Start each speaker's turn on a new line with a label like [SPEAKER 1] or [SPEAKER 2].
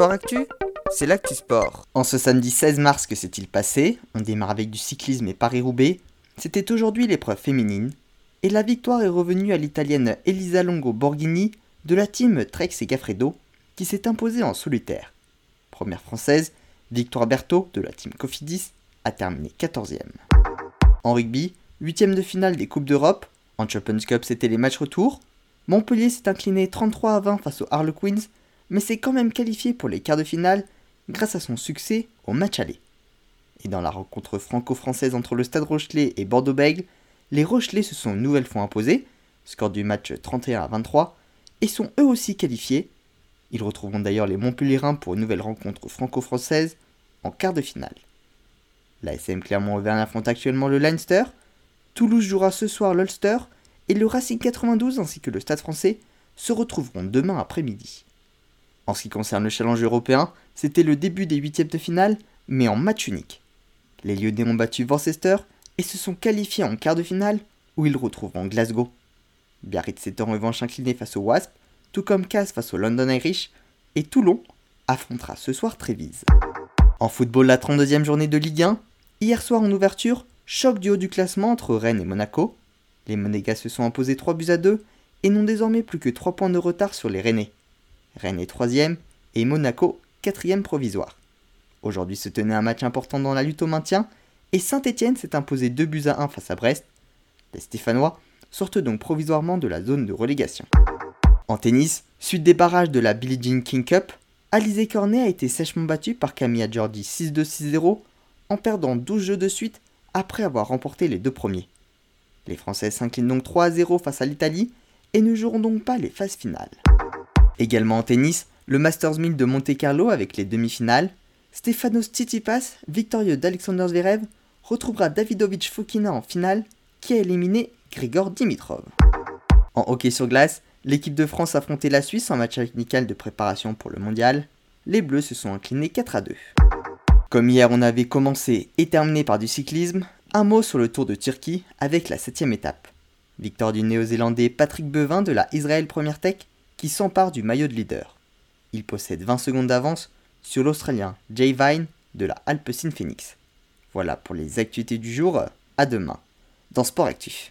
[SPEAKER 1] Sport Actu, c'est l'actu sport. En ce samedi 16 mars, que s'est-il passé On démarre avec du cyclisme et Paris-Roubaix. C'était aujourd'hui l'épreuve féminine. Et la victoire est revenue à l'italienne Elisa Longo Borghini de la team Trek et Gaffredo, qui s'est imposée en solitaire. Première française, Victoire Berthaud de la team Cofidis a terminé 14e. En rugby, 8 de finale des Coupes d'Europe. En Champions Cup, c'était les matchs retour. Montpellier s'est incliné 33 à 20 face aux Harlequins, mais s'est quand même qualifié pour les quarts de finale grâce à son succès au match aller. Et dans la rencontre franco-française entre le Stade Rochelet et Bordeaux-Bègles, les Rochelais se sont une nouvelle fois imposés, score du match 31 à 23, et sont eux aussi qualifiés. Ils retrouveront d'ailleurs les Montpellierins pour une nouvelle rencontre franco-française en quart de finale. La SM Clermont-Auvergne affronte actuellement le Leinster. Toulouse jouera ce soir l'Ulster et le Racing 92 ainsi que le Stade français se retrouveront demain après-midi. En ce qui concerne le challenge européen, c'était le début des huitièmes de finale, mais en match unique. Les Lyonnais ont battu Worcester et se sont qualifiés en quart de finale où ils retrouveront Glasgow. Biarritz s'est en revanche incliné face au Wasp, tout comme Cass face au London Irish, et Toulon affrontera ce soir Trévise. En football, la 32e journée de Ligue 1, hier soir en ouverture, choc du haut du classement entre Rennes et Monaco. Les Monégas se sont imposés 3 buts à 2 et n'ont désormais plus que 3 points de retard sur les Rennais. Rennes est 3 et Monaco 4 provisoire. Aujourd'hui se tenait un match important dans la lutte au maintien et Saint-Etienne s'est imposé 2 buts à 1 face à Brest. Les Stéphanois sortent donc provisoirement de la zone de relégation. En tennis, suite des barrages de la Billie Jean King Cup, Alizé Cornet a été sèchement battu par Camilla Jordi 6-2-6-0 en perdant 12 jeux de suite après avoir remporté les deux premiers. Les Français s'inclinent donc 3 0 face à l'Italie et ne joueront donc pas les phases finales. Également en tennis, le Masters 1000 de Monte Carlo avec les demi-finales, Stefanos Tsitsipas, victorieux d'Alexander Zverev, retrouvera Davidovich Fokina en finale qui a éliminé Grigor Dimitrov. En hockey sur glace, l'équipe de France affrontait la Suisse en match amical de préparation pour le mondial. Les Bleus se sont inclinés 4 à 2. Comme hier on avait commencé et terminé par du cyclisme, un mot sur le Tour de Turquie avec la 7 étape. Victoire du néo-zélandais Patrick Bevin de la Israel Première Tech qui s'empare du maillot de leader. Il possède 20 secondes d'avance sur l'Australien Jay Vine de la Alpecin Phoenix. Voilà pour les actualités du jour, à demain dans Sport Actif.